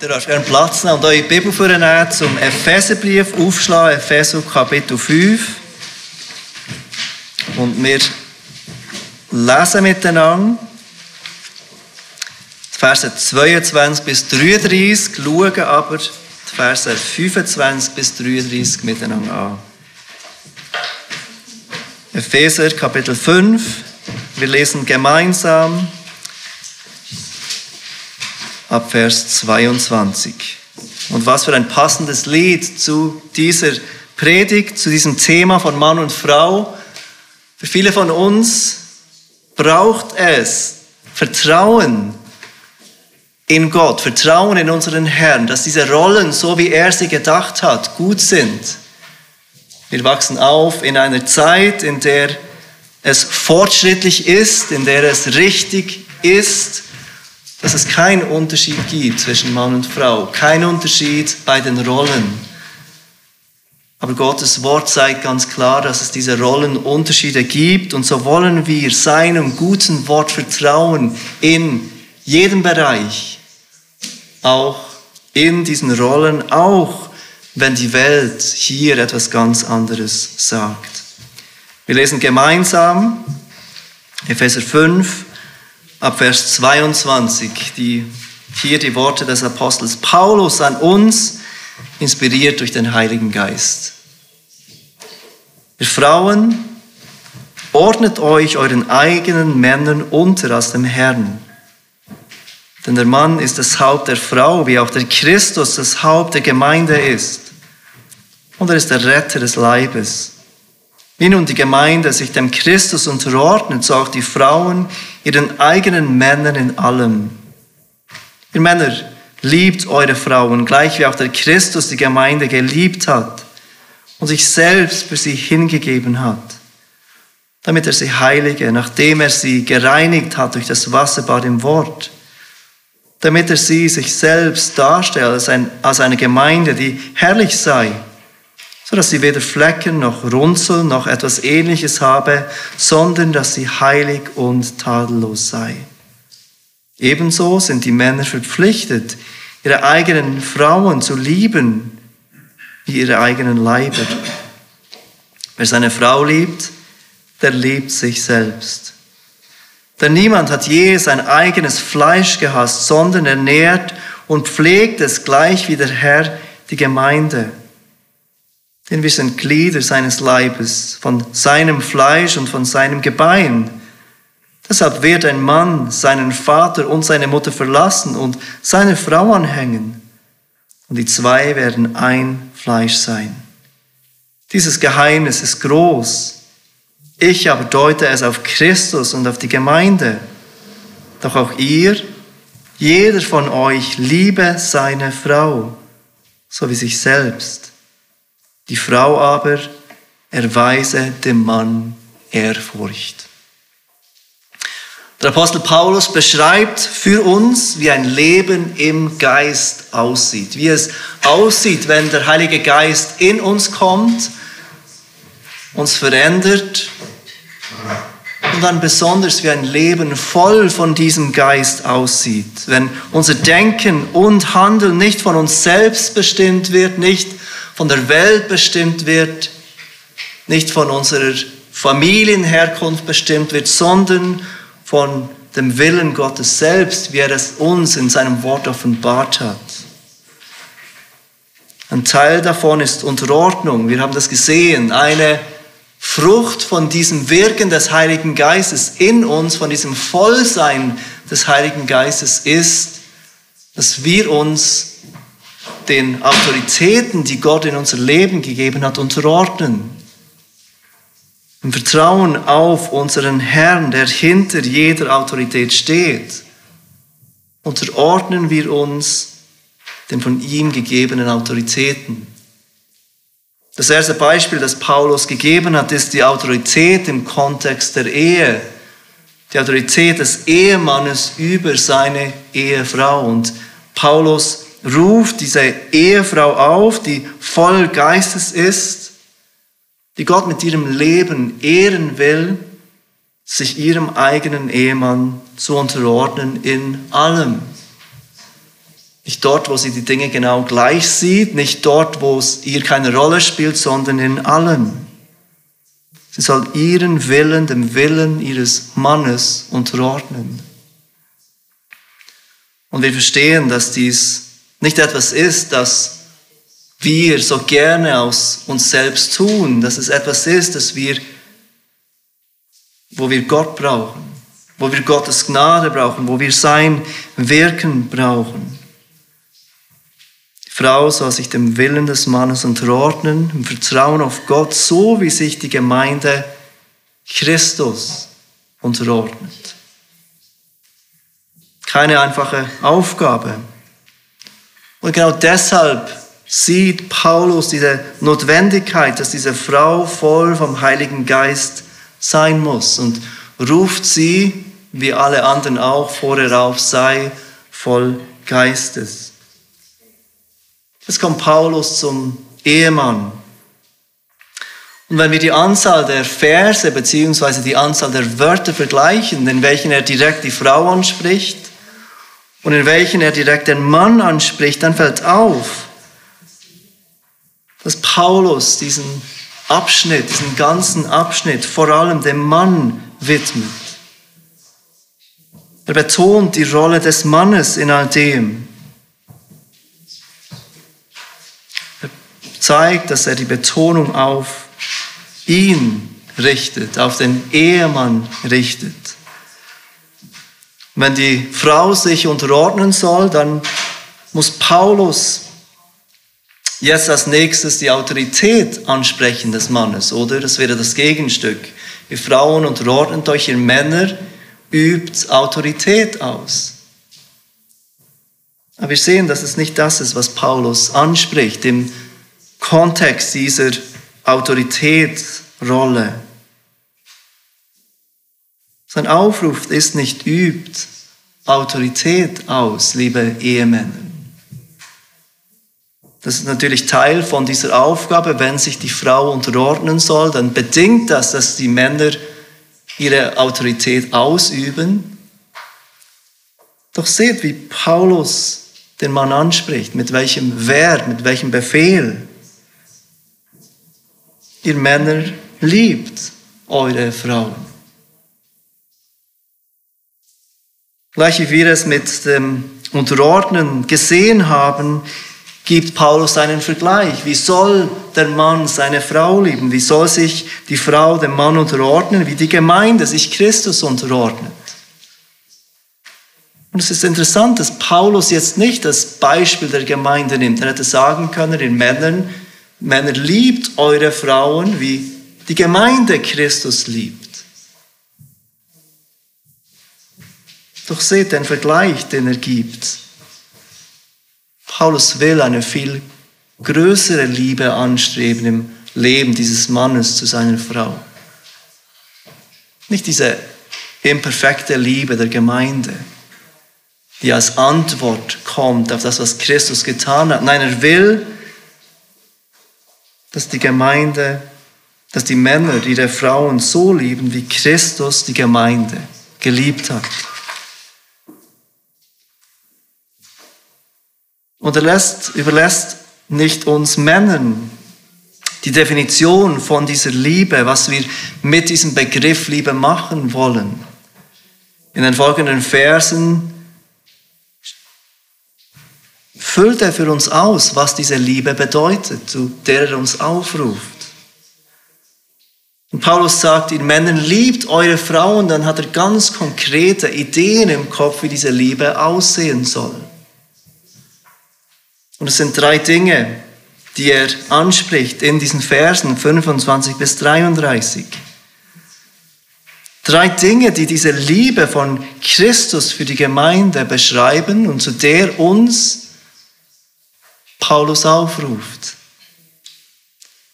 Ihr darfst gerne Platz nehmen und eure Bibel vornehmen zum Epheserbrief aufschlagen, Epheser Kapitel 5. Und wir lesen miteinander die Verse 22 bis 33, schauen aber die Verse 25 bis 33 miteinander an. Epheser Kapitel 5, wir lesen gemeinsam ab Vers 22. Und was für ein passendes Lied zu dieser Predigt, zu diesem Thema von Mann und Frau. Für viele von uns braucht es Vertrauen in Gott, Vertrauen in unseren Herrn, dass diese Rollen, so wie er sie gedacht hat, gut sind. Wir wachsen auf in einer Zeit, in der es fortschrittlich ist, in der es richtig ist, dass es keinen Unterschied gibt zwischen Mann und Frau, kein Unterschied bei den Rollen. Aber Gottes Wort zeigt ganz klar, dass es diese Rollenunterschiede gibt und so wollen wir seinem guten Wort vertrauen in jedem Bereich, auch in diesen Rollen, auch wenn die Welt hier etwas ganz anderes sagt. Wir lesen gemeinsam Epheser 5, ab Vers 22, die, hier die Worte des Apostels Paulus an uns, inspiriert durch den Heiligen Geist. Ihr Frauen, ordnet euch euren eigenen Männern unter als dem Herrn. Denn der Mann ist das Haupt der Frau, wie auch der Christus das Haupt der Gemeinde ist. Und er ist der Retter des Leibes. Wie nun die Gemeinde sich dem Christus unterordnet, so auch die Frauen ihren eigenen Männern in allem. Ihr Männer, liebt eure Frauen, gleich wie auch der Christus die Gemeinde geliebt hat und sich selbst für sie hingegeben hat, damit er sie heilige, nachdem er sie gereinigt hat durch das Wasserbad im Wort, damit er sie sich selbst darstellt als, ein, als eine Gemeinde, die herrlich sei so dass sie weder Flecken noch Runzel noch etwas ähnliches habe, sondern dass sie heilig und tadellos sei. Ebenso sind die Männer verpflichtet, ihre eigenen Frauen zu lieben, wie ihre eigenen Leiber. Wer seine Frau liebt, der liebt sich selbst. Denn niemand hat je sein eigenes Fleisch gehasst, sondern ernährt und pflegt es gleich wie der Herr die Gemeinde denn wir sind Glieder seines Leibes, von seinem Fleisch und von seinem Gebein. Deshalb wird ein Mann seinen Vater und seine Mutter verlassen und seine Frau anhängen. Und die zwei werden ein Fleisch sein. Dieses Geheimnis ist groß. Ich aber deute es auf Christus und auf die Gemeinde. Doch auch ihr, jeder von euch, liebe seine Frau, so wie sich selbst. Die Frau aber erweise dem Mann Ehrfurcht. Der Apostel Paulus beschreibt für uns, wie ein Leben im Geist aussieht. Wie es aussieht, wenn der Heilige Geist in uns kommt, uns verändert und dann besonders wie ein Leben voll von diesem Geist aussieht. Wenn unser Denken und Handeln nicht von uns selbst bestimmt wird, nicht von der Welt bestimmt wird, nicht von unserer Familienherkunft bestimmt wird, sondern von dem Willen Gottes selbst, wie er es uns in seinem Wort offenbart hat. Ein Teil davon ist Unterordnung. Wir haben das gesehen. Eine Frucht von diesem Wirken des Heiligen Geistes in uns, von diesem Vollsein des Heiligen Geistes ist, dass wir uns den Autoritäten, die Gott in unser Leben gegeben hat, unterordnen. Im Vertrauen auf unseren Herrn, der hinter jeder Autorität steht, unterordnen wir uns den von ihm gegebenen Autoritäten. Das erste Beispiel, das Paulus gegeben hat, ist die Autorität im Kontext der Ehe. Die Autorität des Ehemannes über seine Ehefrau. Und Paulus ruft diese Ehefrau auf, die voll Geistes ist, die Gott mit ihrem Leben ehren will, sich ihrem eigenen Ehemann zu unterordnen in allem. Nicht dort, wo sie die Dinge genau gleich sieht, nicht dort, wo es ihr keine Rolle spielt, sondern in allem. Sie soll ihren Willen dem Willen ihres Mannes unterordnen. Und wir verstehen, dass dies nicht etwas ist, das wir so gerne aus uns selbst tun, dass es etwas ist, das wir, wo wir Gott brauchen, wo wir Gottes Gnade brauchen, wo wir sein Wirken brauchen. Die Frau soll sich dem Willen des Mannes unterordnen, im Vertrauen auf Gott, so wie sich die Gemeinde Christus unterordnet. Keine einfache Aufgabe. Und genau deshalb sieht Paulus diese Notwendigkeit, dass diese Frau voll vom Heiligen Geist sein muss und ruft sie, wie alle anderen auch, vorher auf, sei voll Geistes. Jetzt kommt Paulus zum Ehemann. Und wenn wir die Anzahl der Verse beziehungsweise die Anzahl der Wörter vergleichen, in welchen er direkt die Frau anspricht und in welchen er direkt den Mann anspricht, dann fällt auf, dass Paulus diesen Abschnitt, diesen ganzen Abschnitt vor allem dem Mann widmet. Er betont die Rolle des Mannes in all dem. Er zeigt, dass er die Betonung auf ihn richtet, auf den Ehemann richtet. Wenn die Frau sich unterordnen soll, dann muss Paulus jetzt als nächstes die Autorität ansprechen des Mannes, oder? Das wäre das Gegenstück. Ihr Frauen unterordnet euch, ihr Männer übt Autorität aus. Aber wir sehen, dass es nicht das ist, was Paulus anspricht im Kontext dieser Autoritätsrolle. Sein Aufruf ist nicht übt Autorität aus, liebe Ehemänner. Das ist natürlich Teil von dieser Aufgabe. Wenn sich die Frau unterordnen soll, dann bedingt das, dass die Männer ihre Autorität ausüben. Doch seht, wie Paulus den Mann anspricht, mit welchem Wert, mit welchem Befehl. Ihr Männer liebt eure Frauen. Gleich wie wir es mit dem Unterordnen gesehen haben, gibt Paulus einen Vergleich. Wie soll der Mann seine Frau lieben? Wie soll sich die Frau dem Mann unterordnen? Wie die Gemeinde sich Christus unterordnet? Und es ist interessant, dass Paulus jetzt nicht das Beispiel der Gemeinde nimmt. Er hätte sagen können, den Männern, Männer liebt eure Frauen, wie die Gemeinde Christus liebt. Doch seht den Vergleich, den er gibt. Paulus will eine viel größere Liebe anstreben im Leben dieses Mannes zu seiner Frau. Nicht diese imperfekte Liebe der Gemeinde, die als Antwort kommt auf das, was Christus getan hat. Nein, er will, dass die Gemeinde, dass die Männer ihre Frauen so lieben, wie Christus die Gemeinde geliebt hat. Und er lässt, überlässt nicht uns Männern die Definition von dieser Liebe, was wir mit diesem Begriff Liebe machen wollen. In den folgenden Versen füllt er für uns aus, was diese Liebe bedeutet, zu der er uns aufruft. Und Paulus sagt, ihr Männern liebt eure Frauen, dann hat er ganz konkrete Ideen im Kopf, wie diese Liebe aussehen soll. Und es sind drei Dinge, die er anspricht in diesen Versen 25 bis 33. Drei Dinge, die diese Liebe von Christus für die Gemeinde beschreiben und zu der uns Paulus aufruft.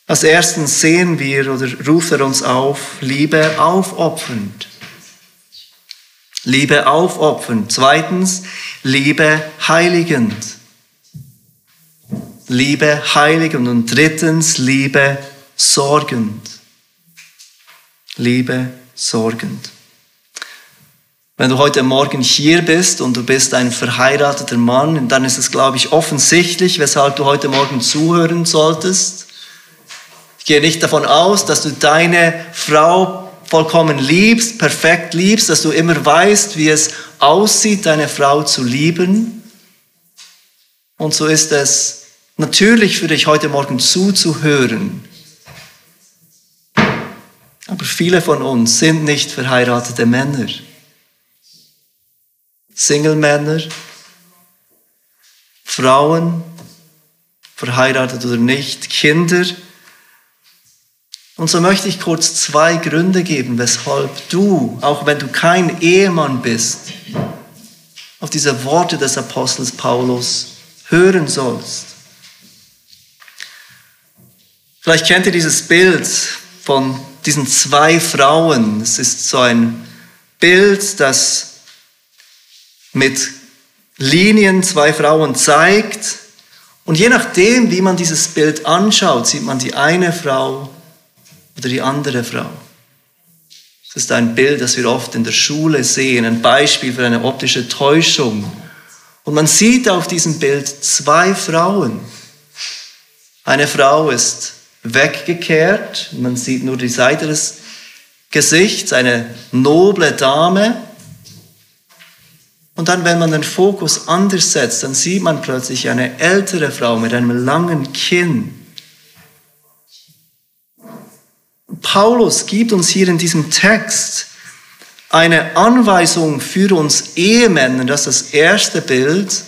Als erstens sehen wir oder ruft er uns auf, Liebe aufopfernd. Liebe aufopfernd. Zweitens, Liebe heiligend. Liebe heiligend und drittens Liebe sorgend. Liebe sorgend. Wenn du heute Morgen hier bist und du bist ein verheirateter Mann, dann ist es, glaube ich, offensichtlich, weshalb du heute Morgen zuhören solltest. Ich gehe nicht davon aus, dass du deine Frau vollkommen liebst, perfekt liebst, dass du immer weißt, wie es aussieht, deine Frau zu lieben. Und so ist es natürlich für dich heute Morgen zuzuhören. Aber viele von uns sind nicht verheiratete Männer. Single-Männer, Frauen, verheiratet oder nicht, Kinder. Und so möchte ich kurz zwei Gründe geben, weshalb du, auch wenn du kein Ehemann bist, auf diese Worte des Apostels Paulus hören sollst. Vielleicht kennt ihr dieses Bild von diesen zwei Frauen. Es ist so ein Bild, das mit Linien zwei Frauen zeigt. Und je nachdem, wie man dieses Bild anschaut, sieht man die eine Frau oder die andere Frau. Das ist ein Bild, das wir oft in der Schule sehen, ein Beispiel für eine optische Täuschung. Und man sieht auf diesem Bild zwei Frauen. Eine Frau ist weggekehrt, man sieht nur die Seite des Gesichts, eine noble Dame, und dann, wenn man den Fokus anders setzt, dann sieht man plötzlich eine ältere Frau mit einem langen Kinn. Paulus gibt uns hier in diesem Text eine Anweisung für uns Ehemänner, das ist das erste Bild,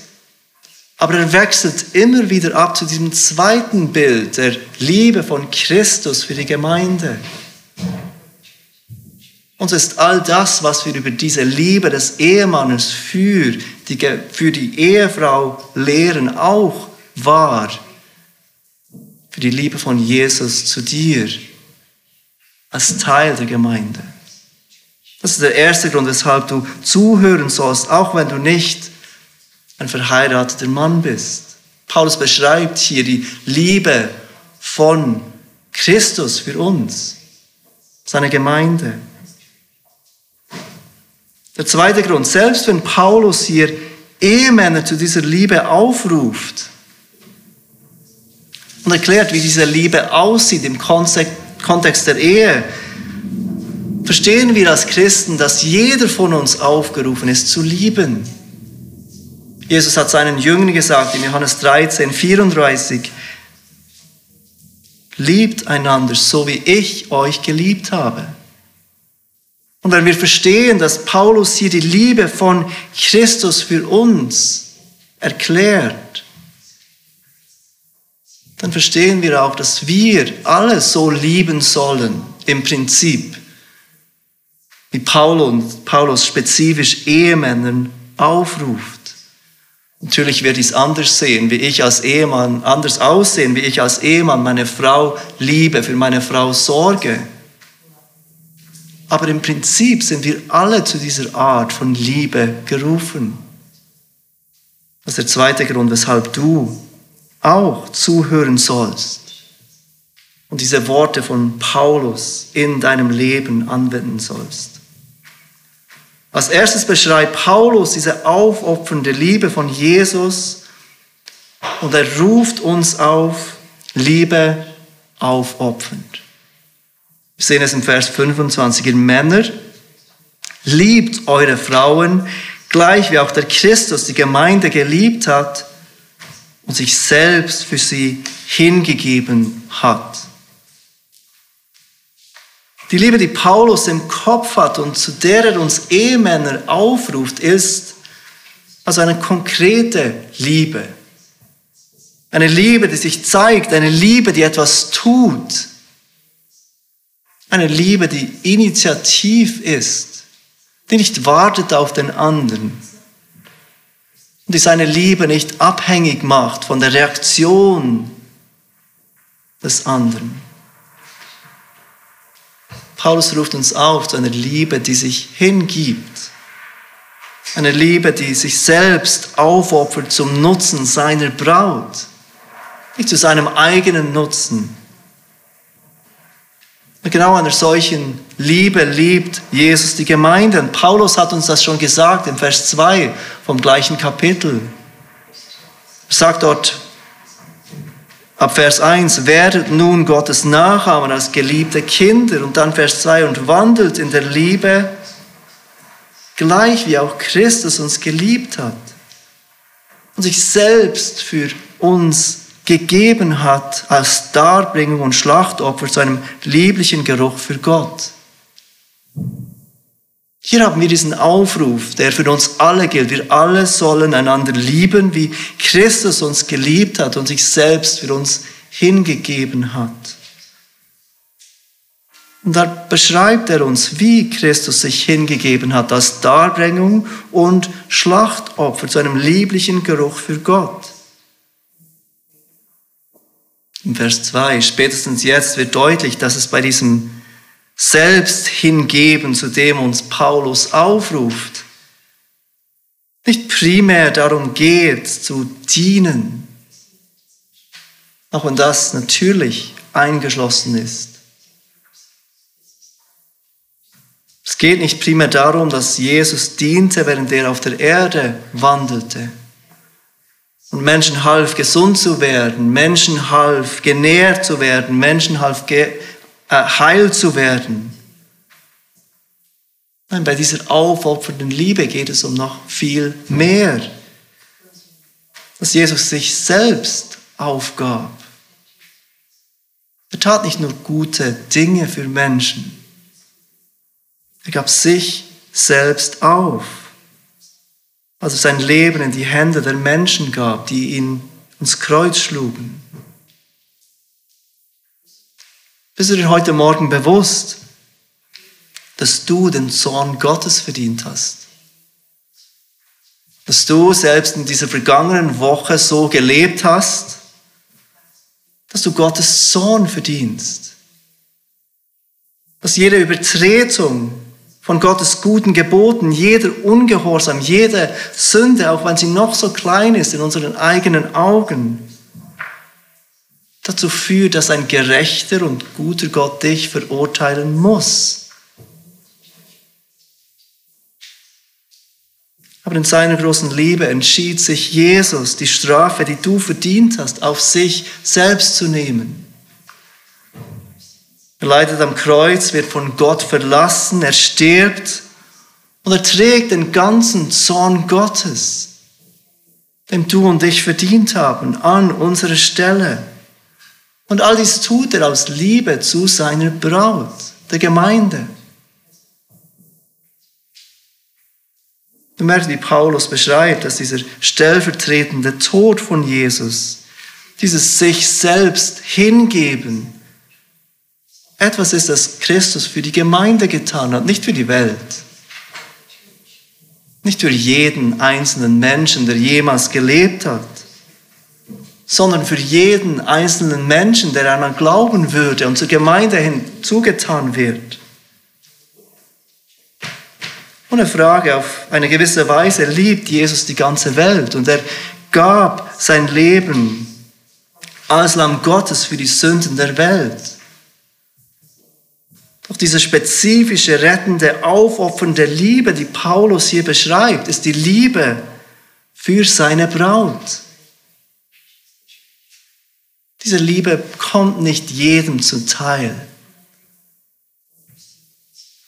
aber er wechselt immer wieder ab zu diesem zweiten Bild der Liebe von Christus für die Gemeinde. Uns ist all das, was wir über diese Liebe des Ehemannes für die, für die Ehefrau lehren, auch wahr. Für die Liebe von Jesus zu dir als Teil der Gemeinde. Das ist der erste Grund, weshalb du zuhören sollst, auch wenn du nicht ein verheirateter Mann bist. Paulus beschreibt hier die Liebe von Christus für uns, seine Gemeinde. Der zweite Grund, selbst wenn Paulus hier Ehemänner zu dieser Liebe aufruft und erklärt, wie diese Liebe aussieht im Kontext der Ehe, verstehen wir als Christen, dass jeder von uns aufgerufen ist zu lieben. Jesus hat seinen Jüngern gesagt in Johannes 13, 34, liebt einander, so wie ich euch geliebt habe. Und wenn wir verstehen, dass Paulus hier die Liebe von Christus für uns erklärt, dann verstehen wir auch, dass wir alle so lieben sollen, im Prinzip, wie Paulus, Paulus spezifisch Ehemännern aufruft. Natürlich wird dies anders sehen, wie ich als Ehemann, anders aussehen, wie ich als Ehemann meine Frau liebe, für meine Frau sorge. Aber im Prinzip sind wir alle zu dieser Art von Liebe gerufen. Das ist der zweite Grund, weshalb du auch zuhören sollst und diese Worte von Paulus in deinem Leben anwenden sollst. Als erstes beschreibt Paulus diese aufopfernde Liebe von Jesus und er ruft uns auf, Liebe aufopfernd. Wir sehen es im Vers 25. Ihr Männer, liebt eure Frauen, gleich wie auch der Christus die Gemeinde geliebt hat und sich selbst für sie hingegeben hat. Die Liebe, die Paulus im Kopf hat und zu der er uns Ehemänner aufruft, ist also eine konkrete Liebe. Eine Liebe, die sich zeigt, eine Liebe, die etwas tut. Eine Liebe, die initiativ ist, die nicht wartet auf den anderen und die seine Liebe nicht abhängig macht von der Reaktion des anderen. Paulus ruft uns auf zu einer Liebe, die sich hingibt. Eine Liebe, die sich selbst aufopfert zum Nutzen seiner Braut. Nicht zu seinem eigenen Nutzen, Genau einer solchen Liebe liebt Jesus die Gemeinde. Und Paulus hat uns das schon gesagt im Vers 2 vom gleichen Kapitel. Er sagt dort ab Vers 1, werdet nun Gottes Nachahmer als geliebte Kinder. Und dann Vers 2, und wandelt in der Liebe, gleich wie auch Christus uns geliebt hat und sich selbst für uns gegeben hat als Darbringung und Schlachtopfer zu einem lieblichen Geruch für Gott. Hier haben wir diesen Aufruf, der für uns alle gilt. Wir alle sollen einander lieben, wie Christus uns geliebt hat und sich selbst für uns hingegeben hat. Und da beschreibt er uns, wie Christus sich hingegeben hat als Darbringung und Schlachtopfer zu einem lieblichen Geruch für Gott. In Vers 2, spätestens jetzt wird deutlich, dass es bei diesem Selbsthingeben, zu dem uns Paulus aufruft, nicht primär darum geht, zu dienen, auch wenn das natürlich eingeschlossen ist. Es geht nicht primär darum, dass Jesus diente, während er auf der Erde wandelte und Menschen half, gesund zu werden, Menschen half, genährt zu werden, Menschen half, äh, heil zu werden. Nein, bei dieser aufopfernden Liebe geht es um noch viel mehr. Dass Jesus sich selbst aufgab. Er tat nicht nur gute Dinge für Menschen. Er gab sich selbst auf als er sein Leben in die Hände der Menschen gab, die ihn ins Kreuz schlugen. Bist du dir heute Morgen bewusst, dass du den Zorn Gottes verdient hast? Dass du selbst in dieser vergangenen Woche so gelebt hast, dass du Gottes Zorn verdienst. Dass jede Übertretung von Gottes guten Geboten, jeder Ungehorsam, jede Sünde, auch wenn sie noch so klein ist in unseren eigenen Augen, dazu führt, dass ein gerechter und guter Gott dich verurteilen muss. Aber in seiner großen Liebe entschied sich Jesus, die Strafe, die du verdient hast, auf sich selbst zu nehmen. Er leidet am Kreuz, wird von Gott verlassen, er stirbt und er trägt den ganzen Zorn Gottes, den du und ich verdient haben, an unsere Stelle. Und all dies tut er aus Liebe zu seiner Braut, der Gemeinde. Du merkst, wie Paulus beschreibt, dass dieser stellvertretende Tod von Jesus, dieses sich selbst hingeben, etwas ist, das Christus für die Gemeinde getan hat, nicht für die Welt. Nicht für jeden einzelnen Menschen, der jemals gelebt hat, sondern für jeden einzelnen Menschen, der an glauben würde und zur Gemeinde hinzugetan wird. Ohne Frage, auf eine gewisse Weise liebt Jesus die ganze Welt und er gab sein Leben als Lamm Gottes für die Sünden der Welt. Doch diese spezifische, rettende, aufopfernde Liebe, die Paulus hier beschreibt, ist die Liebe für seine Braut. Diese Liebe kommt nicht jedem zuteil,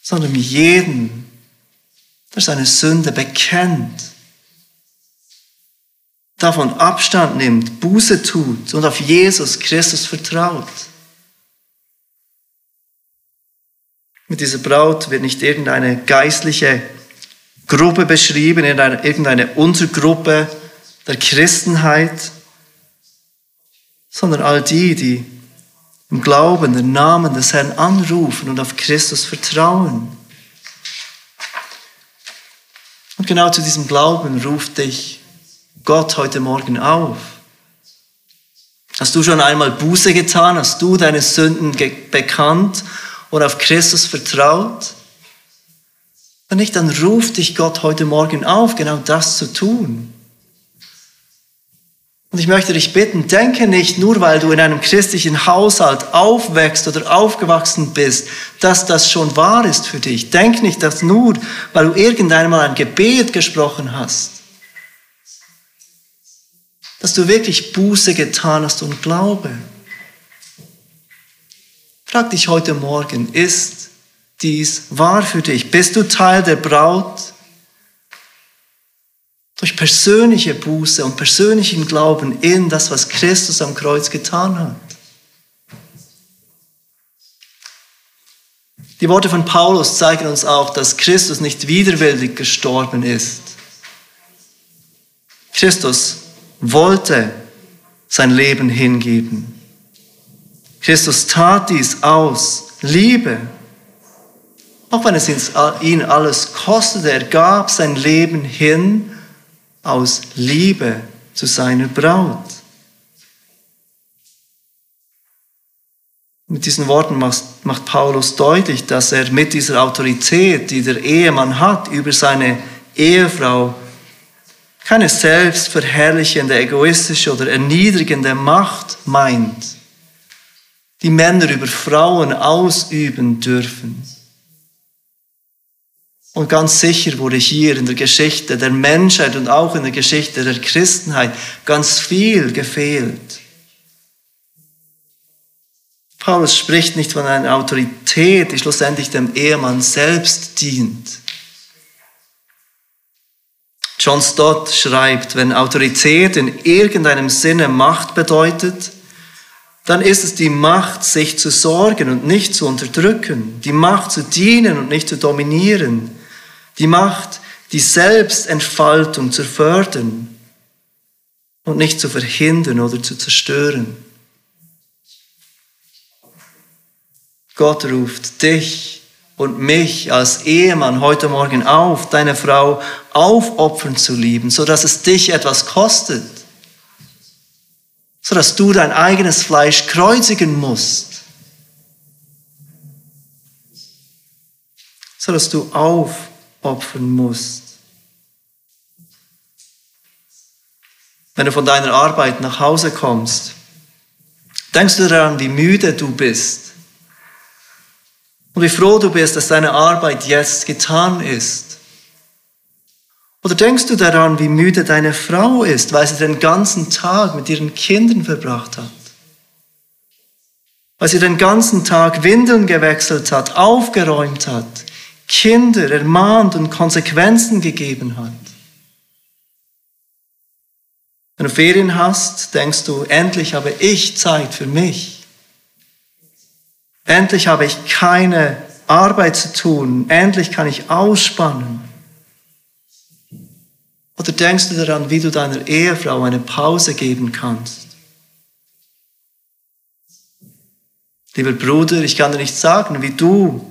sondern jedem, der seine Sünde bekennt, davon Abstand nimmt, Buße tut und auf Jesus Christus vertraut. Mit dieser Braut wird nicht irgendeine geistliche Gruppe beschrieben, irgendeine Untergruppe der Christenheit, sondern all die, die im Glauben den Namen des Herrn anrufen und auf Christus vertrauen. Und genau zu diesem Glauben ruft dich Gott heute Morgen auf. Hast du schon einmal Buße getan? Hast du deine Sünden bekannt und auf Christus vertraut? Wenn nicht, dann ruft dich Gott heute Morgen auf, genau das zu tun. Und ich möchte dich bitten, denke nicht nur, weil du in einem christlichen Haushalt aufwächst oder aufgewachsen bist, dass das schon wahr ist für dich. Denk nicht, dass nur, weil du irgendeinmal ein Gebet gesprochen hast, dass du wirklich Buße getan hast und Glaube. Frag dich heute Morgen, ist dies wahr für dich? Bist du Teil der Braut? Durch persönliche Buße und persönlichen Glauben in das, was Christus am Kreuz getan hat. Die Worte von Paulus zeigen uns auch, dass Christus nicht widerwillig gestorben ist. Christus wollte sein Leben hingeben. Christus tat dies aus Liebe. Auch wenn es ihn alles kostete, er gab sein Leben hin aus Liebe zu seiner Braut. Mit diesen Worten macht Paulus deutlich, dass er mit dieser Autorität, die der Ehemann hat über seine Ehefrau, keine selbstverherrlichende, egoistische oder erniedrigende Macht meint, die Männer über Frauen ausüben dürfen. Und ganz sicher wurde hier in der Geschichte der Menschheit und auch in der Geschichte der Christenheit ganz viel gefehlt. Paulus spricht nicht von einer Autorität, die schlussendlich dem Ehemann selbst dient. John Stott schreibt, wenn Autorität in irgendeinem Sinne Macht bedeutet, dann ist es die Macht, sich zu sorgen und nicht zu unterdrücken, die Macht zu dienen und nicht zu dominieren, die Macht, die Selbstentfaltung zu fördern und nicht zu verhindern oder zu zerstören. Gott ruft dich und mich als Ehemann heute Morgen auf, deine Frau aufopfern zu lieben, so dass es dich etwas kostet, so dass du dein eigenes Fleisch kreuzigen musst, so dass du auf opfern musst. Wenn du von deiner Arbeit nach Hause kommst, denkst du daran, wie müde du bist und wie froh du bist, dass deine Arbeit jetzt getan ist. Oder denkst du daran, wie müde deine Frau ist, weil sie den ganzen Tag mit ihren Kindern verbracht hat? Weil sie den ganzen Tag Windeln gewechselt hat, aufgeräumt hat, Kinder ermahnt und Konsequenzen gegeben hat. Wenn du Ferien hast, denkst du, endlich habe ich Zeit für mich. Endlich habe ich keine Arbeit zu tun. Endlich kann ich ausspannen. Oder denkst du daran, wie du deiner Ehefrau eine Pause geben kannst? Lieber Bruder, ich kann dir nicht sagen, wie du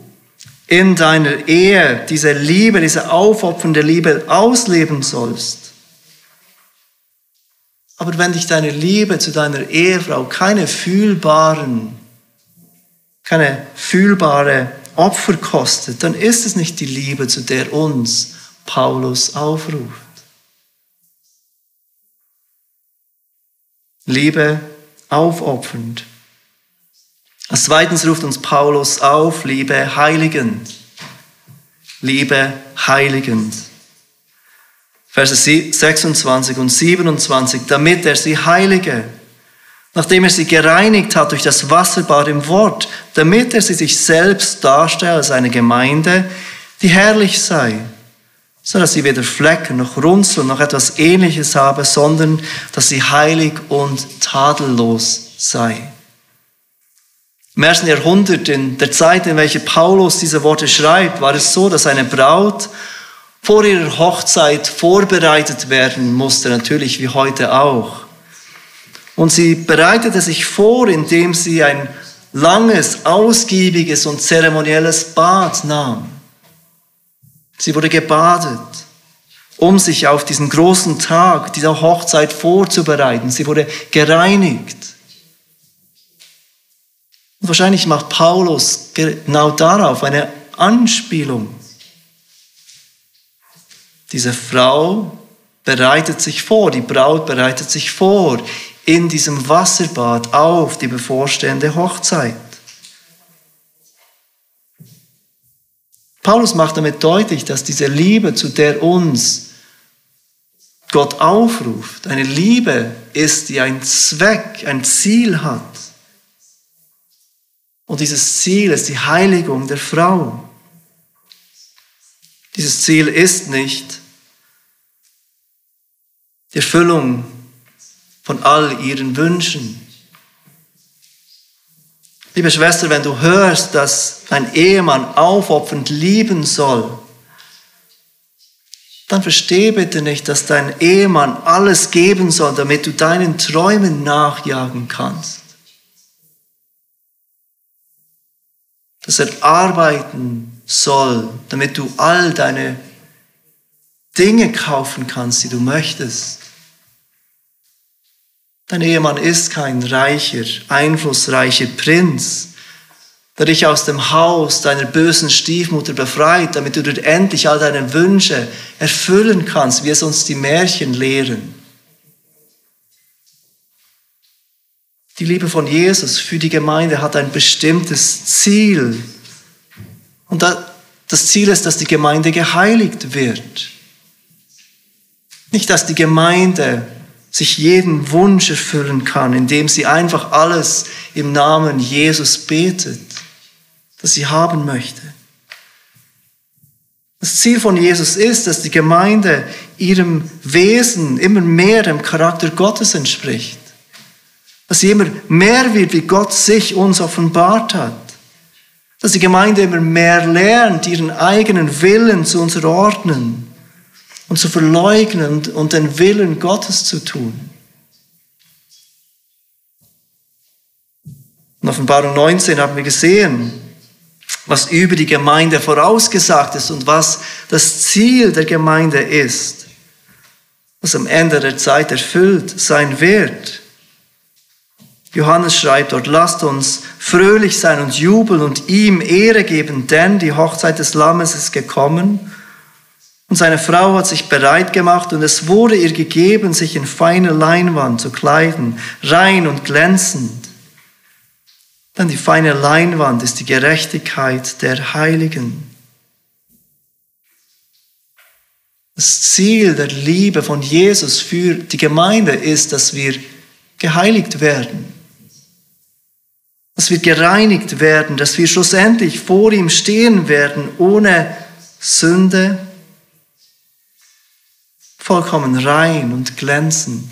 in deiner Ehe diese Liebe, diese aufopfernde Liebe ausleben sollst. Aber wenn dich deine Liebe zu deiner Ehefrau keine fühlbaren, keine fühlbare Opfer kostet, dann ist es nicht die Liebe, zu der uns Paulus aufruft. Liebe aufopfernd. Zweitens ruft uns Paulus auf, Liebe heiligend. Liebe heiligend. Verse 26 und 27, damit er sie heilige, nachdem er sie gereinigt hat durch das Wasserbad im Wort, damit er sie sich selbst darstelle als eine Gemeinde, die herrlich sei, so dass sie weder Flecken noch Runzel noch etwas ähnliches habe, sondern dass sie heilig und tadellos sei. Im ersten Jahrhundert, in der Zeit, in welcher Paulus diese Worte schreibt, war es so, dass eine Braut vor ihrer Hochzeit vorbereitet werden musste, natürlich wie heute auch. Und sie bereitete sich vor, indem sie ein langes, ausgiebiges und zeremonielles Bad nahm. Sie wurde gebadet, um sich auf diesen großen Tag dieser Hochzeit vorzubereiten. Sie wurde gereinigt. Und wahrscheinlich macht Paulus genau darauf eine Anspielung. Diese Frau, bereitet sich vor, die Braut bereitet sich vor in diesem Wasserbad auf die bevorstehende Hochzeit. Paulus macht damit deutlich, dass diese Liebe, zu der uns Gott aufruft, eine Liebe ist, die einen Zweck, ein Ziel hat. Und dieses Ziel ist die Heiligung der Frau. Dieses Ziel ist nicht die Erfüllung von all ihren Wünschen. Liebe Schwester, wenn du hörst, dass dein Ehemann aufopfernd lieben soll, dann versteh bitte nicht, dass dein Ehemann alles geben soll, damit du deinen Träumen nachjagen kannst. Dass er arbeiten soll, damit du all deine Dinge kaufen kannst, die du möchtest. Dein Ehemann ist kein reicher, einflussreicher Prinz, der dich aus dem Haus deiner bösen Stiefmutter befreit, damit du dort endlich all deine Wünsche erfüllen kannst, wie es uns die Märchen lehren. Die Liebe von Jesus für die Gemeinde hat ein bestimmtes Ziel. Und das Ziel ist, dass die Gemeinde geheiligt wird. Nicht, dass die Gemeinde sich jeden Wunsch erfüllen kann, indem sie einfach alles im Namen Jesus betet, das sie haben möchte. Das Ziel von Jesus ist, dass die Gemeinde ihrem Wesen immer mehr dem Charakter Gottes entspricht. Dass sie immer mehr wird, wie Gott sich uns offenbart hat. Dass die Gemeinde immer mehr lernt, ihren eigenen Willen zu unterordnen und zu verleugnen und den Willen Gottes zu tun. In Offenbarung 19 haben wir gesehen, was über die Gemeinde vorausgesagt ist und was das Ziel der Gemeinde ist, was am Ende der Zeit erfüllt sein wird. Johannes schreibt dort, lasst uns fröhlich sein und jubeln und ihm Ehre geben, denn die Hochzeit des Lammes ist gekommen und seine Frau hat sich bereit gemacht und es wurde ihr gegeben, sich in feine Leinwand zu kleiden, rein und glänzend. Denn die feine Leinwand ist die Gerechtigkeit der Heiligen. Das Ziel der Liebe von Jesus für die Gemeinde ist, dass wir geheiligt werden, dass wir gereinigt werden, dass wir schlussendlich vor ihm stehen werden ohne Sünde, vollkommen rein und glänzend.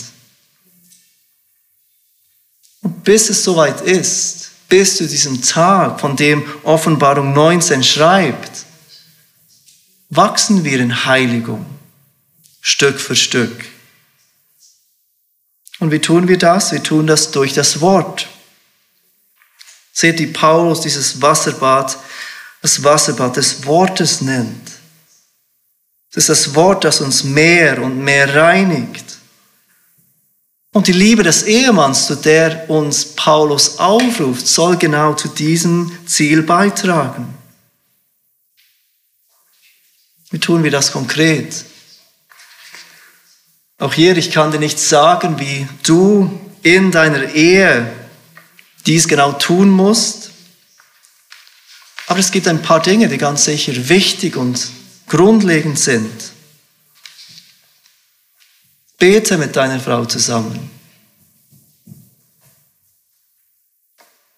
Und bis es soweit ist, bis zu diesem Tag, von dem Offenbarung 19 schreibt, wachsen wir in Heiligung, Stück für Stück. Und wie tun wir das? Wir tun das durch das Wort. Seht, wie Paulus dieses Wasserbad, das Wasserbad des Wortes nennt. Das ist das Wort, das uns mehr und mehr reinigt. Und die Liebe des Ehemanns, zu der uns Paulus aufruft, soll genau zu diesem Ziel beitragen. Wie tun wir das konkret? Auch hier, ich kann dir nicht sagen, wie du in deiner Ehe dies genau tun musst. Aber es gibt ein paar Dinge, die ganz sicher wichtig und grundlegend sind. Bete mit deiner Frau zusammen.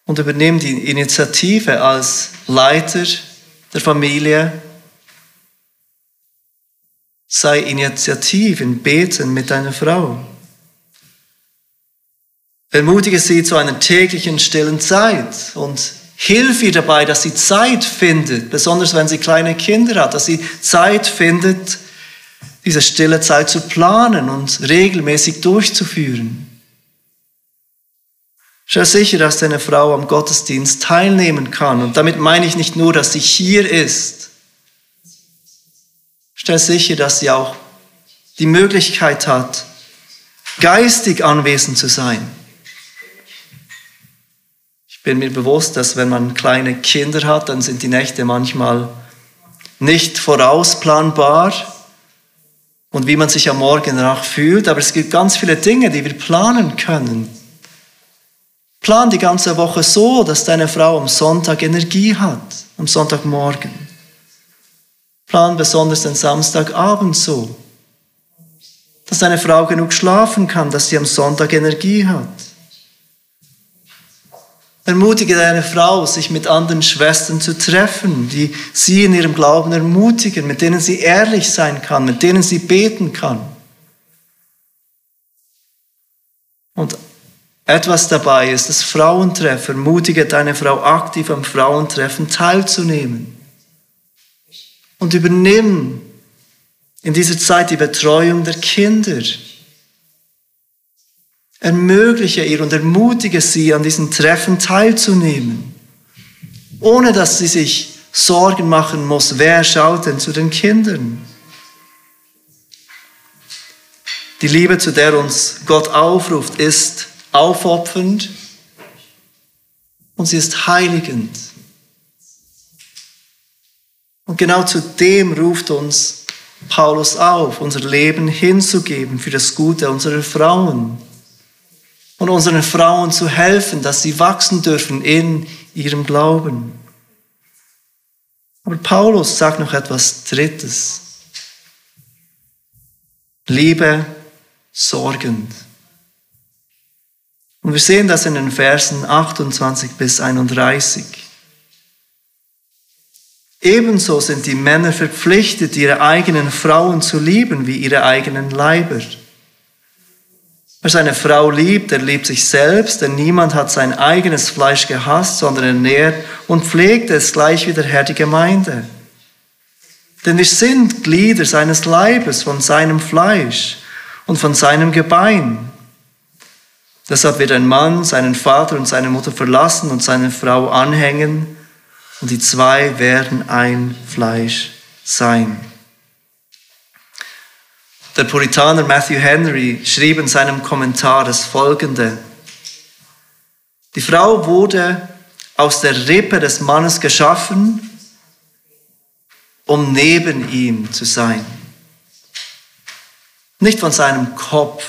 Und übernimm die Initiative als Leiter der Familie. Sei initiativ in Beten mit deiner Frau. Ermutige sie zu einer täglichen stillen Zeit und Hilf ihr dabei, dass sie Zeit findet, besonders wenn sie kleine Kinder hat, dass sie Zeit findet, diese stille Zeit zu planen und regelmäßig durchzuführen. Stell sicher, dass deine Frau am Gottesdienst teilnehmen kann. Und damit meine ich nicht nur, dass sie hier ist. Stell sicher, dass sie auch die Möglichkeit hat, geistig anwesend zu sein bin mir bewusst, dass wenn man kleine Kinder hat, dann sind die Nächte manchmal nicht vorausplanbar. und wie man sich am Morgen danach fühlt, aber es gibt ganz viele Dinge, die wir planen können. Plan die ganze Woche so, dass deine Frau am Sonntag Energie hat, am Sonntagmorgen. Plan besonders den Samstagabend so, dass deine Frau genug schlafen kann, dass sie am Sonntag Energie hat. Ermutige deine Frau, sich mit anderen Schwestern zu treffen, die sie in ihrem Glauben ermutigen, mit denen sie ehrlich sein kann, mit denen sie beten kann. Und etwas dabei ist das Frauentreffen. Ermutige deine Frau aktiv am Frauentreffen teilzunehmen. Und übernimm in dieser Zeit die Betreuung der Kinder. Ermögliche ihr und ermutige sie, an diesen Treffen teilzunehmen, ohne dass sie sich Sorgen machen muss, wer schaut denn zu den Kindern. Die Liebe, zu der uns Gott aufruft, ist aufopfernd und sie ist heiligend. Und genau zu dem ruft uns Paulus auf, unser Leben hinzugeben für das Gute unserer Frauen und unseren Frauen zu helfen, dass sie wachsen dürfen in ihrem Glauben. Aber Paulus sagt noch etwas Drittes. Liebe sorgend. Und wir sehen das in den Versen 28 bis 31. Ebenso sind die Männer verpflichtet, ihre eigenen Frauen zu lieben wie ihre eigenen Leiber. Wer seine Frau liebt, der liebt sich selbst, denn niemand hat sein eigenes Fleisch gehasst, sondern ernährt und pflegt es gleich wie der Herr die Gemeinde. Denn wir sind Glieder seines Leibes, von seinem Fleisch und von seinem Gebein. Deshalb wird ein Mann seinen Vater und seine Mutter verlassen und seine Frau anhängen, und die zwei werden ein Fleisch sein. Der Puritaner Matthew Henry schrieb in seinem Kommentar das folgende. Die Frau wurde aus der Rippe des Mannes geschaffen, um neben ihm zu sein. Nicht von seinem Kopf,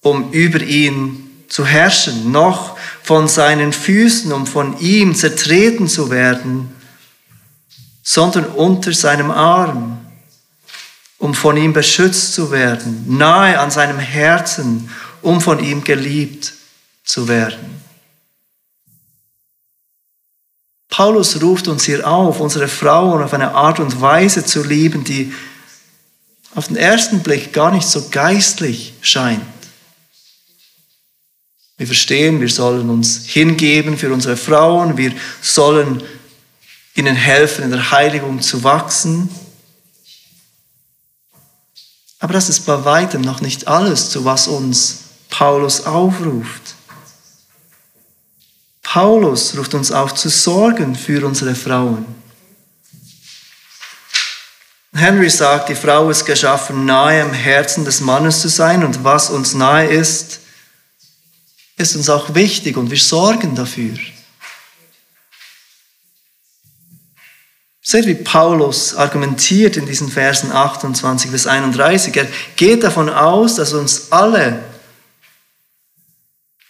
um über ihn zu herrschen, noch von seinen Füßen, um von ihm zertreten zu werden, sondern unter seinem Arm, um von ihm beschützt zu werden, nahe an seinem Herzen, um von ihm geliebt zu werden. Paulus ruft uns hier auf, unsere Frauen auf eine Art und Weise zu lieben, die auf den ersten Blick gar nicht so geistlich scheint. Wir verstehen, wir sollen uns hingeben für unsere Frauen, wir sollen ihnen helfen, in der Heiligung zu wachsen. Aber das ist bei weitem noch nicht alles, zu was uns Paulus aufruft. Paulus ruft uns auf zu sorgen für unsere Frauen. Henry sagt, die Frau ist geschaffen, nahe am Herzen des Mannes zu sein und was uns nahe ist, ist uns auch wichtig und wir sorgen dafür. Seht, wie Paulus argumentiert in diesen Versen 28 bis 31. Er geht davon aus, dass uns alle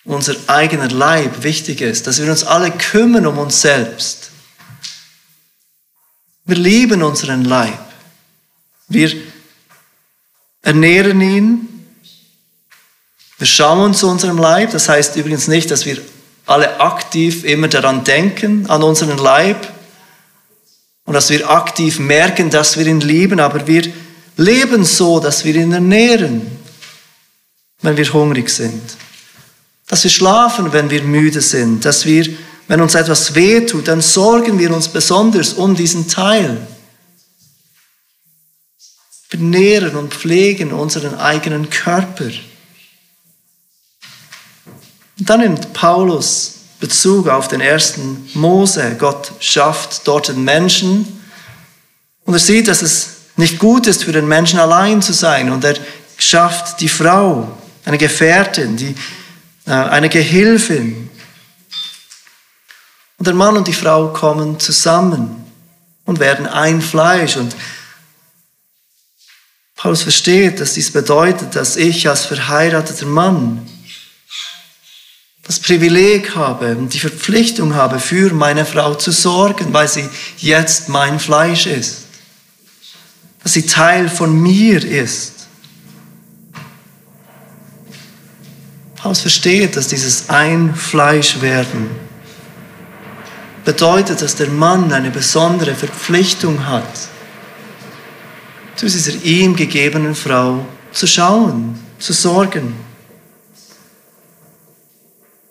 unser eigener Leib wichtig ist, dass wir uns alle kümmern um uns selbst. Wir lieben unseren Leib. Wir ernähren ihn, wir schauen zu unserem Leib, das heißt übrigens nicht, dass wir alle aktiv immer daran denken, an unseren Leib und dass wir aktiv merken, dass wir ihn lieben, aber wir leben so, dass wir ihn ernähren, wenn wir hungrig sind. Dass wir schlafen, wenn wir müde sind. Dass wir, wenn uns etwas wehtut, dann sorgen wir uns besonders um diesen Teil. Wir nähren und pflegen unseren eigenen Körper. Und dann nimmt Paulus Bezug auf den ersten Mose. Gott schafft dort den Menschen und er sieht, dass es nicht gut ist für den Menschen allein zu sein und er schafft die Frau, eine Gefährtin, die, äh, eine Gehilfin. Und der Mann und die Frau kommen zusammen und werden ein Fleisch und Paulus versteht, dass dies bedeutet, dass ich als verheirateter Mann das Privileg habe und die Verpflichtung habe, für meine Frau zu sorgen, weil sie jetzt mein Fleisch ist. Dass sie Teil von mir ist. Paulus versteht, dass dieses Einfleischwerden bedeutet, dass der Mann eine besondere Verpflichtung hat, zu dieser ihm gegebenen Frau zu schauen, zu sorgen.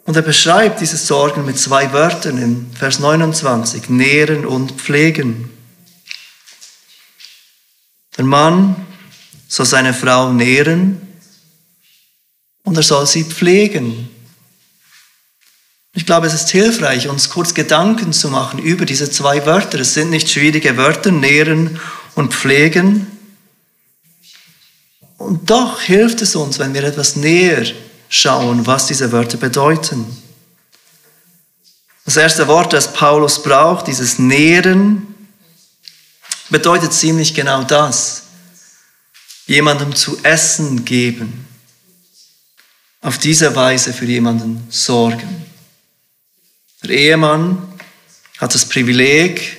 Und er beschreibt diese Sorgen mit zwei Wörtern in Vers 29, nähren und pflegen. Der Mann soll seine Frau nähren und er soll sie pflegen. Ich glaube, es ist hilfreich, uns kurz Gedanken zu machen über diese zwei Wörter. Es sind nicht schwierige Wörter, nähren und pflegen. Und doch hilft es uns, wenn wir etwas näher schauen, was diese Wörter bedeuten. Das erste Wort, das Paulus braucht, dieses Nähren, bedeutet ziemlich genau das. Jemandem zu essen geben. Auf diese Weise für jemanden sorgen. Der Ehemann hat das Privileg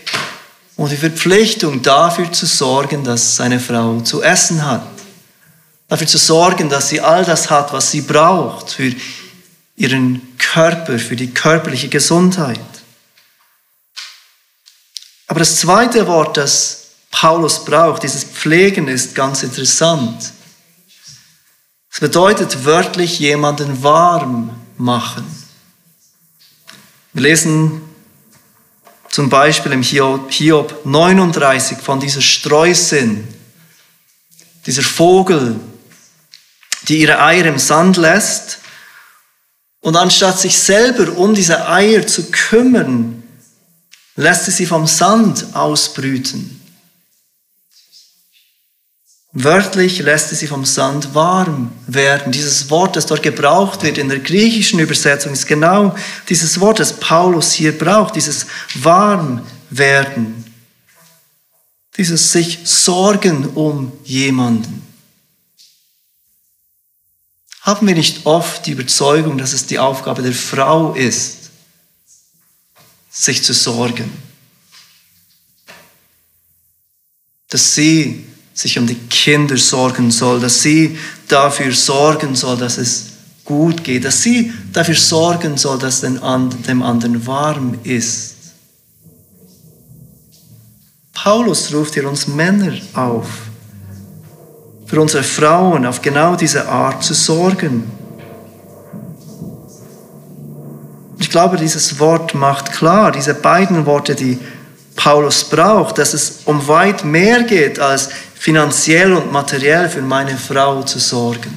und die Verpflichtung dafür zu sorgen, dass seine Frau zu essen hat dafür zu sorgen, dass sie all das hat, was sie braucht für ihren Körper, für die körperliche Gesundheit. Aber das zweite Wort, das Paulus braucht, dieses Pflegen, ist ganz interessant. Es bedeutet wörtlich jemanden warm machen. Wir lesen zum Beispiel im Hiob 39 von dieser Streusinn, dieser Vogel, die ihre Eier im Sand lässt. Und anstatt sich selber um diese Eier zu kümmern, lässt sie sie vom Sand ausbrüten. Wörtlich lässt sie sie vom Sand warm werden. Dieses Wort, das dort gebraucht wird in der griechischen Übersetzung, ist genau dieses Wort, das Paulus hier braucht, dieses warm werden. Dieses sich sorgen um jemanden. Haben wir nicht oft die Überzeugung, dass es die Aufgabe der Frau ist, sich zu sorgen? Dass sie sich um die Kinder sorgen soll, dass sie dafür sorgen soll, dass es gut geht, dass sie dafür sorgen soll, dass dem anderen warm ist. Paulus ruft hier uns Männer auf, für unsere Frauen auf genau diese Art zu sorgen. Ich glaube, dieses Wort macht klar, diese beiden Worte, die Paulus braucht, dass es um weit mehr geht, als finanziell und materiell für meine Frau zu sorgen,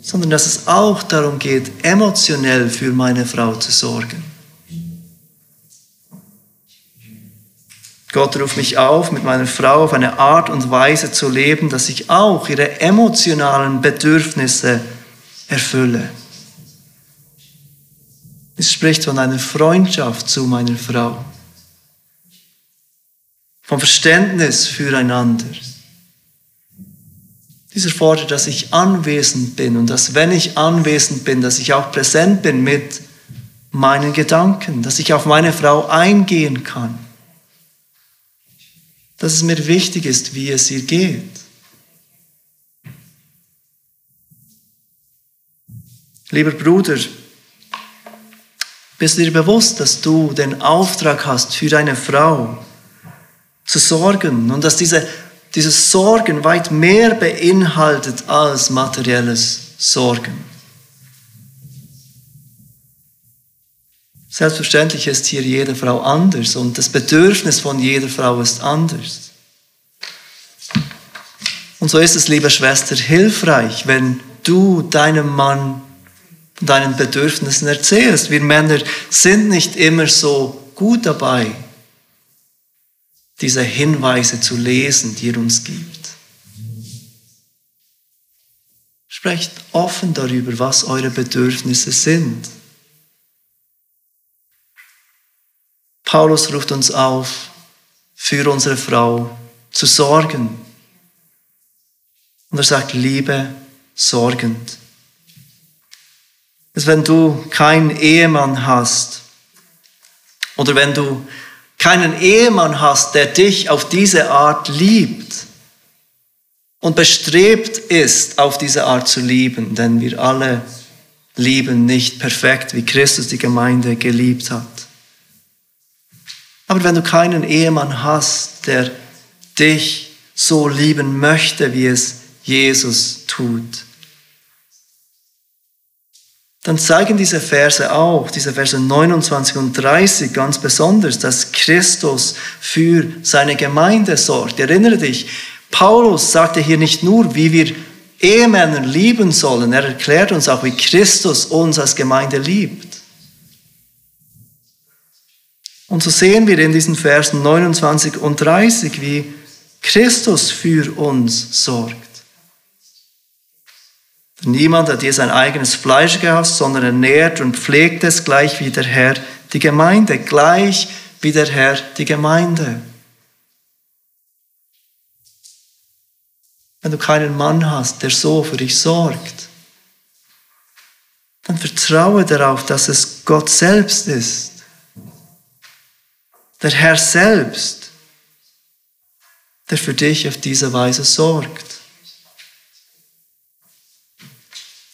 sondern dass es auch darum geht, emotionell für meine Frau zu sorgen. Gott ruft mich auf, mit meiner Frau auf eine Art und Weise zu leben, dass ich auch ihre emotionalen Bedürfnisse erfülle. Es spricht von einer Freundschaft zu meiner Frau, vom Verständnis füreinander. Dieser fordert, dass ich anwesend bin und dass, wenn ich anwesend bin, dass ich auch präsent bin mit meinen Gedanken, dass ich auf meine Frau eingehen kann dass es mir wichtig ist, wie es ihr geht. Lieber Bruder, bist du dir bewusst, dass du den Auftrag hast, für deine Frau zu sorgen und dass diese, dieses Sorgen weit mehr beinhaltet als materielles Sorgen? Selbstverständlich ist hier jede Frau anders und das Bedürfnis von jeder Frau ist anders. Und so ist es, liebe Schwester, hilfreich, wenn du deinem Mann deinen Bedürfnissen erzählst. Wir Männer sind nicht immer so gut dabei, diese Hinweise zu lesen, die er uns gibt. Sprecht offen darüber, was eure Bedürfnisse sind. Paulus ruft uns auf, für unsere Frau zu sorgen, Und er sagt, liebe sorgend. Dass wenn du keinen Ehemann hast oder wenn du keinen Ehemann hast, der dich auf diese Art liebt und bestrebt ist, auf diese Art zu lieben, denn wir alle lieben nicht perfekt, wie Christus die Gemeinde geliebt hat. Aber wenn du keinen Ehemann hast, der dich so lieben möchte, wie es Jesus tut, dann zeigen diese Verse auch, diese Verse 29 und 30 ganz besonders, dass Christus für seine Gemeinde sorgt. Erinnere dich, Paulus sagte hier nicht nur, wie wir Ehemänner lieben sollen, er erklärt uns auch, wie Christus uns als Gemeinde liebt. Und so sehen wir in diesen Versen 29 und 30, wie Christus für uns sorgt. Niemand hat dir sein eigenes Fleisch gehasst, sondern ernährt und pflegt es gleich wie der Herr die Gemeinde, gleich wie der Herr die Gemeinde. Wenn du keinen Mann hast, der so für dich sorgt, dann vertraue darauf, dass es Gott selbst ist. Der Herr selbst, der für dich auf diese Weise sorgt.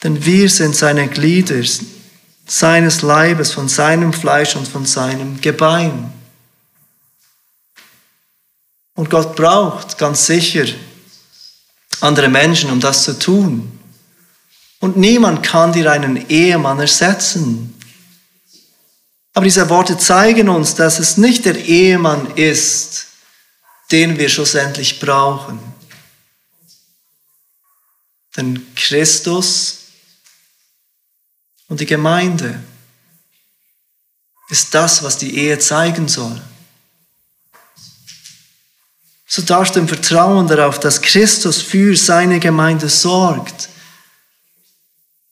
Denn wir sind seine Glieder, seines Leibes, von seinem Fleisch und von seinem Gebein. Und Gott braucht ganz sicher andere Menschen, um das zu tun. Und niemand kann dir einen Ehemann ersetzen. Aber diese Worte zeigen uns, dass es nicht der Ehemann ist, den wir schlussendlich brauchen. Denn Christus und die Gemeinde ist das, was die Ehe zeigen soll. So darfst du im Vertrauen darauf, dass Christus für seine Gemeinde sorgt,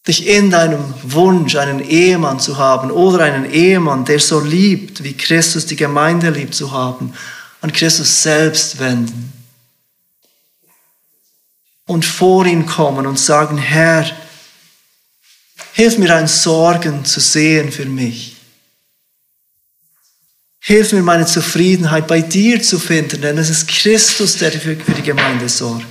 dich in deinem Wunsch, einen Ehemann zu haben oder einen Ehemann, der so liebt, wie Christus die Gemeinde liebt zu haben, an Christus selbst wenden und vor ihn kommen und sagen, Herr, Hilf mir ein Sorgen zu sehen für mich. Hilf mir meine Zufriedenheit bei dir zu finden, denn es ist Christus, der für die Gemeinde sorgt.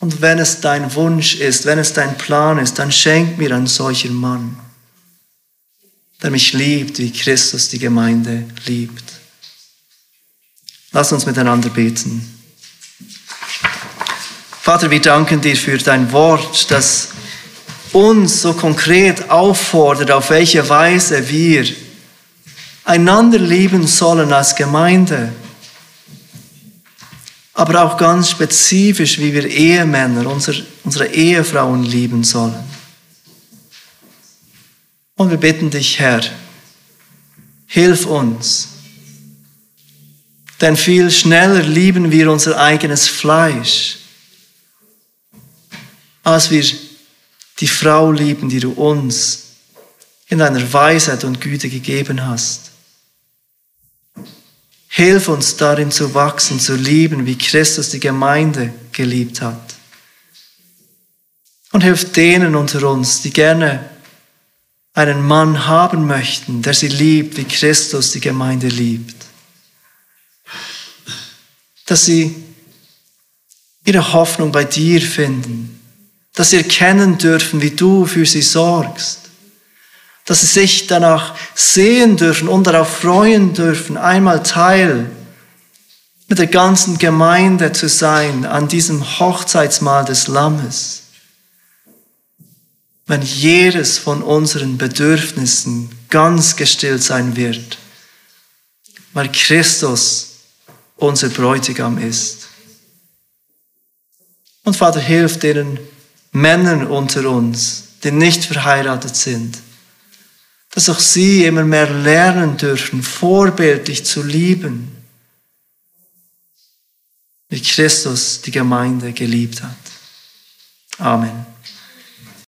Und wenn es dein Wunsch ist, wenn es dein Plan ist, dann schenk mir einen solchen Mann, der mich liebt, wie Christus die Gemeinde liebt. Lass uns miteinander beten. Vater, wir danken dir für dein Wort, das uns so konkret auffordert, auf welche Weise wir einander lieben sollen als Gemeinde, aber auch ganz spezifisch, wie wir Ehemänner, unsere, Ehefrauen lieben sollen. Und wir bitten dich, Herr, hilf uns, denn viel schneller lieben wir unser eigenes Fleisch, als wir die Frau lieben, die du uns in deiner Weisheit und Güte gegeben hast. Hilf uns darin zu wachsen, zu lieben, wie Christus die Gemeinde geliebt hat. Und hilf denen unter uns, die gerne einen Mann haben möchten, der sie liebt, wie Christus die Gemeinde liebt. Dass sie ihre Hoffnung bei dir finden dass sie erkennen dürfen, wie du für sie sorgst, dass sie sich danach sehen dürfen und darauf freuen dürfen, einmal Teil mit der ganzen Gemeinde zu sein an diesem Hochzeitsmahl des Lammes. Wenn jedes von unseren Bedürfnissen ganz gestillt sein wird, weil Christus unser Bräutigam ist. Und Vater, hilf denen, Männern unter uns, die nicht verheiratet sind, dass auch sie immer mehr lernen dürfen, vorbildlich zu lieben, wie Christus die Gemeinde geliebt hat. Amen.